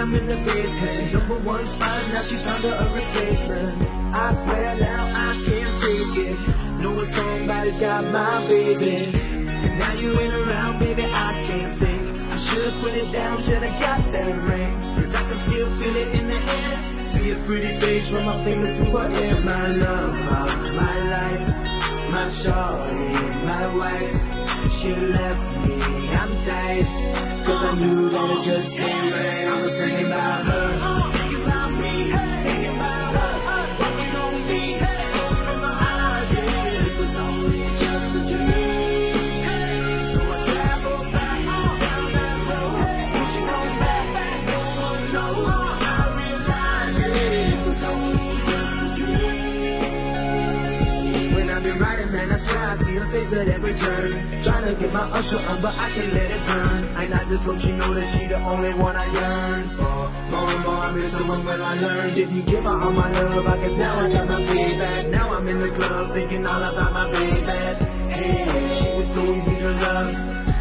I'm in the basement. Number one spot, now she found her a replacement. I swear now I can't take it. Knowing somebody's got my baby. And now you ain't around, baby, I can't think. I should've put it down, should've got that ring. Cause I can still feel it in the air. See a pretty face from my fingers to her hair. My love of my life, my shorty, my wife. She left me, I'm tight. Cause I knew that it just ain't right. I was thinking man, I see her face at every turn. Trying to get my usher on, but I can't let it burn. And I just hope she know that she the only one I yearn for. More and more I miss her when, I learned. Didn't give her all my love, I guess now I got my payback. Now I'm in the club thinking all about my baby. Hey, she was so easy to love.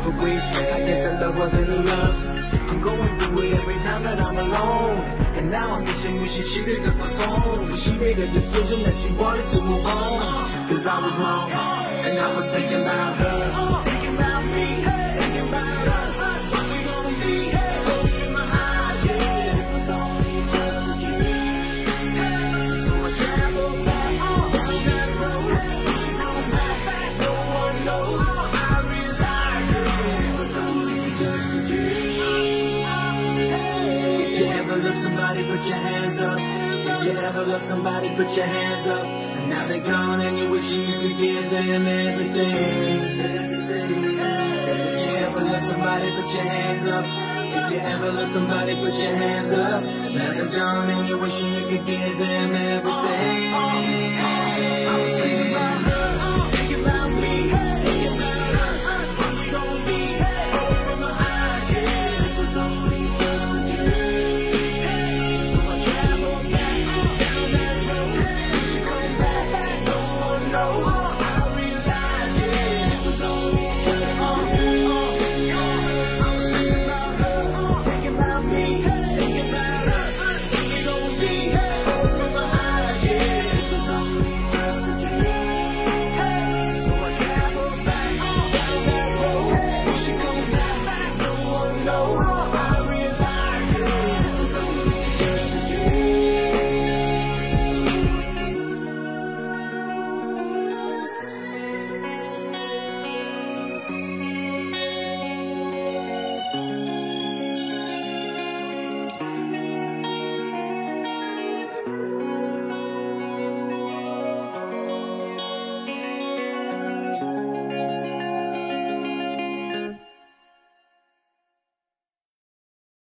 But wait, I guess that love wasn't enough. I'm going through it every time that I'm alone. And now I'm wishing, wishing she picked up the phone. But she made a decision that she wanted to move on. Cause I was wrong. And I was thinking about her. Love somebody, put your hands up. If you ever love somebody, put your hands up. And now they're gone and you wish you could give them everything. If you ever love somebody, put your hands up. If you ever love somebody, put your hands up. Now they're gone and you wish you could give them everything. I was thinking